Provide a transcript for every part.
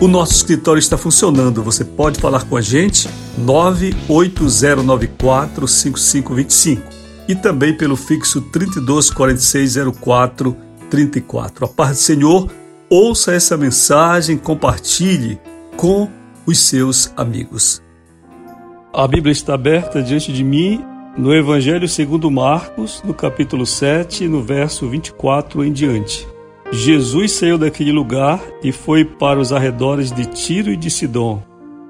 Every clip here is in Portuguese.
O nosso escritório está funcionando. Você pode falar com a gente 980945525 e também pelo fixo 32460434. A paz do Senhor, ouça essa mensagem, compartilhe com os seus amigos. A Bíblia está aberta diante de mim no Evangelho segundo Marcos, no capítulo 7, no verso 24 em diante. Jesus saiu daquele lugar e foi para os arredores de Tiro e de Sidom.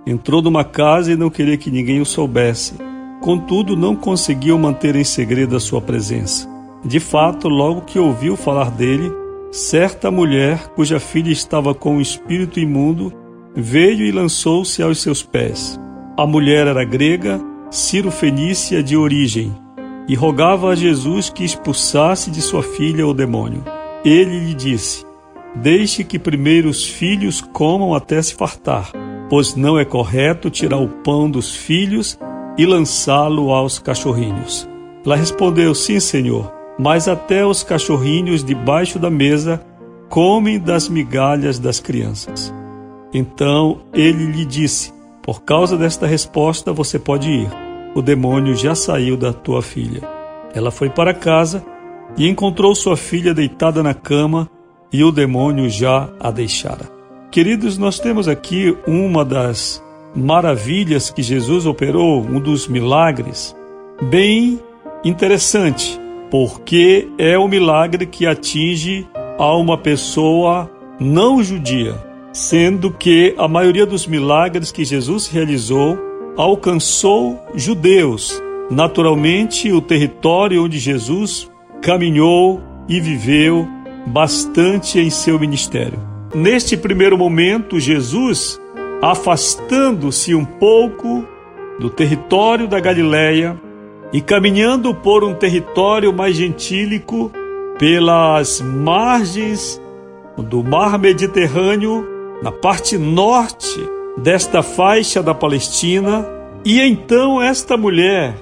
Entrou numa casa e não queria que ninguém o soubesse. Contudo, não conseguiu manter em segredo a sua presença. De fato, logo que ouviu falar dele, certa mulher, cuja filha estava com um espírito imundo, veio e lançou-se aos seus pés. A mulher era grega, Ciro-fenícia de origem, e rogava a Jesus que expulsasse de sua filha o demônio. Ele lhe disse: Deixe que primeiro os filhos comam até se fartar, pois não é correto tirar o pão dos filhos e lançá-lo aos cachorrinhos. Ela respondeu: Sim, senhor, mas até os cachorrinhos debaixo da mesa comem das migalhas das crianças. Então ele lhe disse: Por causa desta resposta você pode ir. O demônio já saiu da tua filha. Ela foi para casa e encontrou sua filha deitada na cama e o demônio já a deixara. Queridos, nós temos aqui uma das maravilhas que Jesus operou, um dos milagres, bem interessante, porque é o um milagre que atinge a uma pessoa não judia, sendo que a maioria dos milagres que Jesus realizou alcançou judeus. Naturalmente, o território onde Jesus caminhou e viveu bastante em seu ministério. Neste primeiro momento, Jesus, afastando-se um pouco do território da Galileia e caminhando por um território mais gentílico pelas margens do mar Mediterrâneo, na parte norte desta faixa da Palestina, e então esta mulher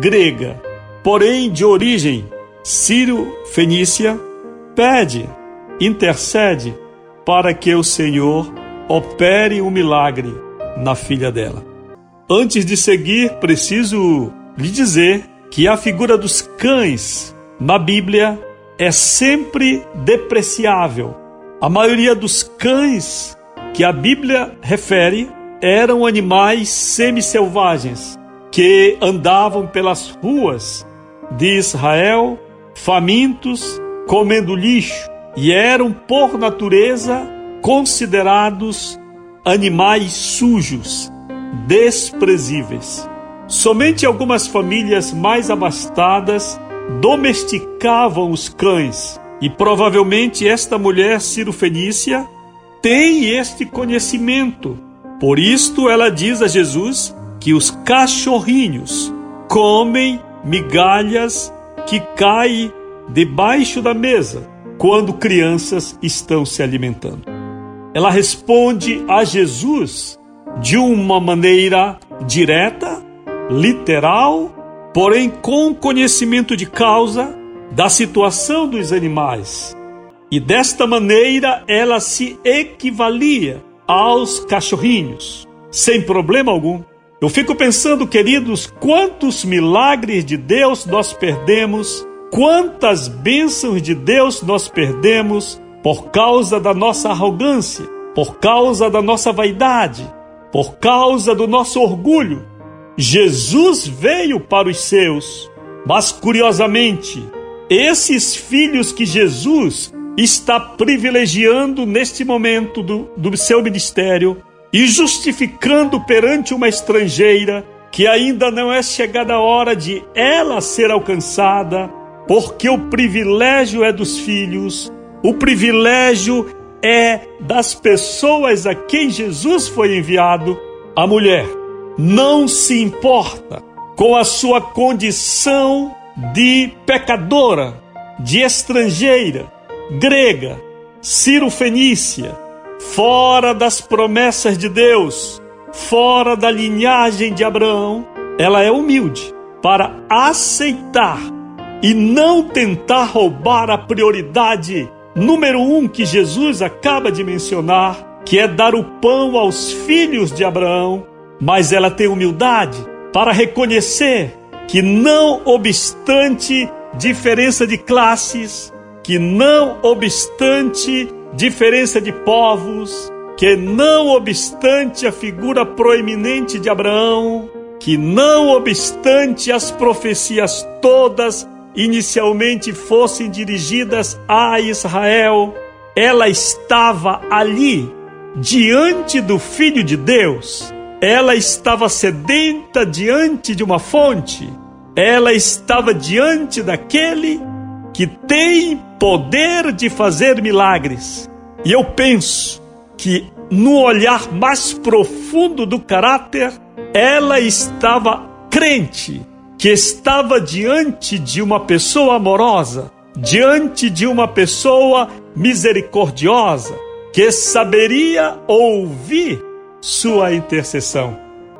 grega, porém de origem Ciro Fenícia pede, intercede para que o Senhor opere um milagre na filha dela. Antes de seguir, preciso lhe dizer que a figura dos cães na Bíblia é sempre depreciável. A maioria dos cães que a Bíblia refere eram animais semi-selvagens que andavam pelas ruas de Israel famintos, comendo lixo, e eram, por natureza, considerados animais sujos, desprezíveis. Somente algumas famílias mais abastadas domesticavam os cães, e provavelmente esta mulher Ciro-Fenícia tem este conhecimento. Por isto ela diz a Jesus que os cachorrinhos comem migalhas que cai debaixo da mesa quando crianças estão se alimentando. Ela responde a Jesus de uma maneira direta, literal, porém com conhecimento de causa da situação dos animais. E desta maneira ela se equivalia aos cachorrinhos, sem problema algum. Eu fico pensando, queridos, quantos milagres de Deus nós perdemos, quantas bênçãos de Deus nós perdemos por causa da nossa arrogância, por causa da nossa vaidade, por causa do nosso orgulho. Jesus veio para os seus, mas curiosamente, esses filhos que Jesus está privilegiando neste momento do, do seu ministério e justificando perante uma estrangeira que ainda não é chegada a hora de ela ser alcançada, porque o privilégio é dos filhos, o privilégio é das pessoas a quem Jesus foi enviado, a mulher não se importa com a sua condição de pecadora, de estrangeira, grega, Ciro-fenícia, fora das promessas de Deus, fora da linhagem de Abraão, ela é humilde para aceitar e não tentar roubar a prioridade número um que Jesus acaba de mencionar, que é dar o pão aos filhos de Abraão, mas ela tem humildade para reconhecer que, não obstante diferença de classes, que não obstante diferença de povos, que não obstante a figura proeminente de Abraão, que não obstante as profecias todas inicialmente fossem dirigidas a Israel, ela estava ali, diante do Filho de Deus. Ela estava sedenta diante de uma fonte. Ela estava diante daquele que tem poder de fazer milagres. E eu penso que no olhar mais profundo do caráter, ela estava crente que estava diante de uma pessoa amorosa, diante de uma pessoa misericordiosa, que saberia ouvir sua intercessão.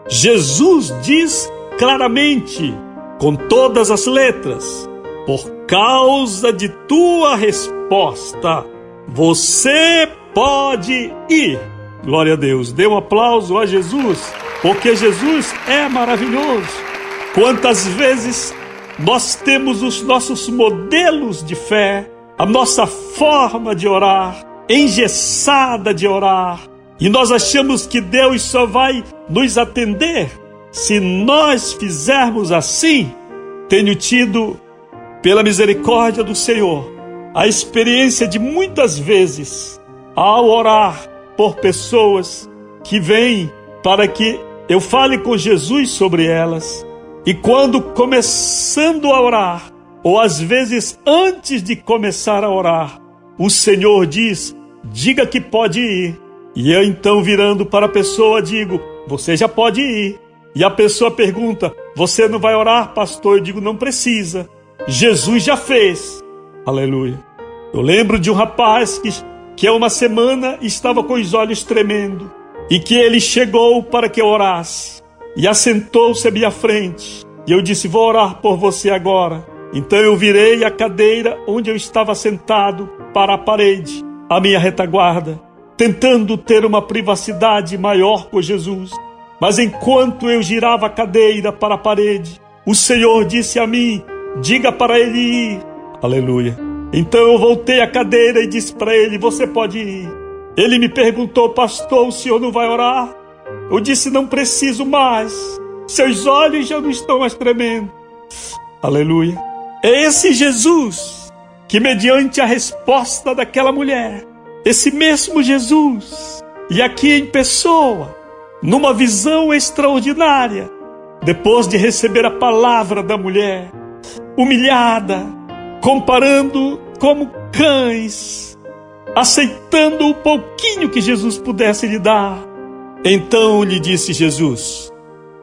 Jesus diz claramente, com todas as letras, por causa de tua resposta, você pode ir. Glória a Deus. Dê um aplauso a Jesus, porque Jesus é maravilhoso. Quantas vezes nós temos os nossos modelos de fé, a nossa forma de orar, engessada de orar, e nós achamos que Deus só vai nos atender se nós fizermos assim. Tenho tido, pela misericórdia do Senhor, a experiência de muitas vezes, ao orar por pessoas que vêm para que eu fale com Jesus sobre elas, e quando começando a orar, ou às vezes antes de começar a orar, o Senhor diz: diga que pode ir. E eu então virando para a pessoa digo: você já pode ir. E a pessoa pergunta: você não vai orar, pastor? Eu digo: não precisa. Jesus já fez. Aleluia. Eu lembro de um rapaz que, que há uma semana estava com os olhos tremendo e que ele chegou para que eu orasse e assentou-se à minha frente. E eu disse: Vou orar por você agora. Então eu virei a cadeira onde eu estava sentado para a parede, a minha retaguarda, tentando ter uma privacidade maior com Jesus. Mas enquanto eu girava a cadeira para a parede, o Senhor disse a mim: Diga para ele ir. Aleluia. Então eu voltei a cadeira e disse para ele: Você pode ir. Ele me perguntou, pastor, o senhor não vai orar? Eu disse: Não preciso mais. Seus olhos já não estão mais tremendo. Aleluia. É esse Jesus que, mediante a resposta daquela mulher, esse mesmo Jesus, e aqui em pessoa, numa visão extraordinária, depois de receber a palavra da mulher, humilhada, comparando como cães, aceitando o pouquinho que Jesus pudesse lhe dar, então lhe disse Jesus: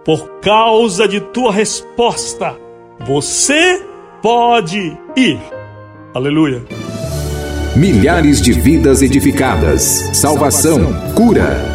Por causa de tua resposta, você pode ir. Aleluia. Milhares de vidas edificadas, salvação, cura.